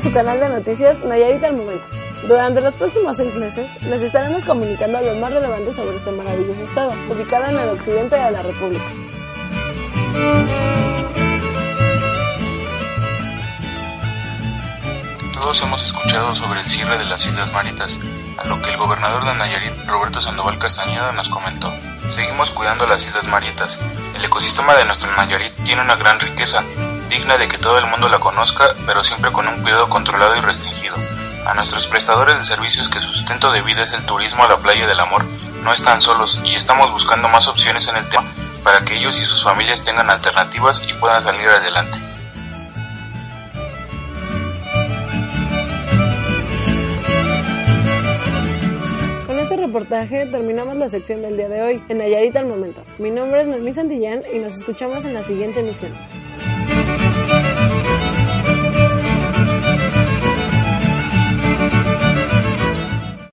a su canal de noticias Nayarit al Momento. Durante los próximos seis meses les estaremos comunicando lo más relevante sobre este maravilloso estado, ubicado en el occidente de la República. Todos hemos escuchado sobre el cierre de las Islas Maritas, a lo que el gobernador de Nayarit, Roberto Sandoval Castañeda, nos comentó. Seguimos cuidando las Islas Maritas. El ecosistema de nuestro Nayarit tiene una gran riqueza, digna de que todo el mundo la conozca, pero siempre con un cuidado controlado y restringido. A nuestros prestadores de servicios que su sustento de vida es el turismo a la playa del amor, no están solos y estamos buscando más opciones en el tema para que ellos y sus familias tengan alternativas y puedan salir adelante. Con este reportaje terminamos la sección del día de hoy en Nayarit al Momento. Mi nombre es Noemí Santillán y nos escuchamos en la siguiente emisión.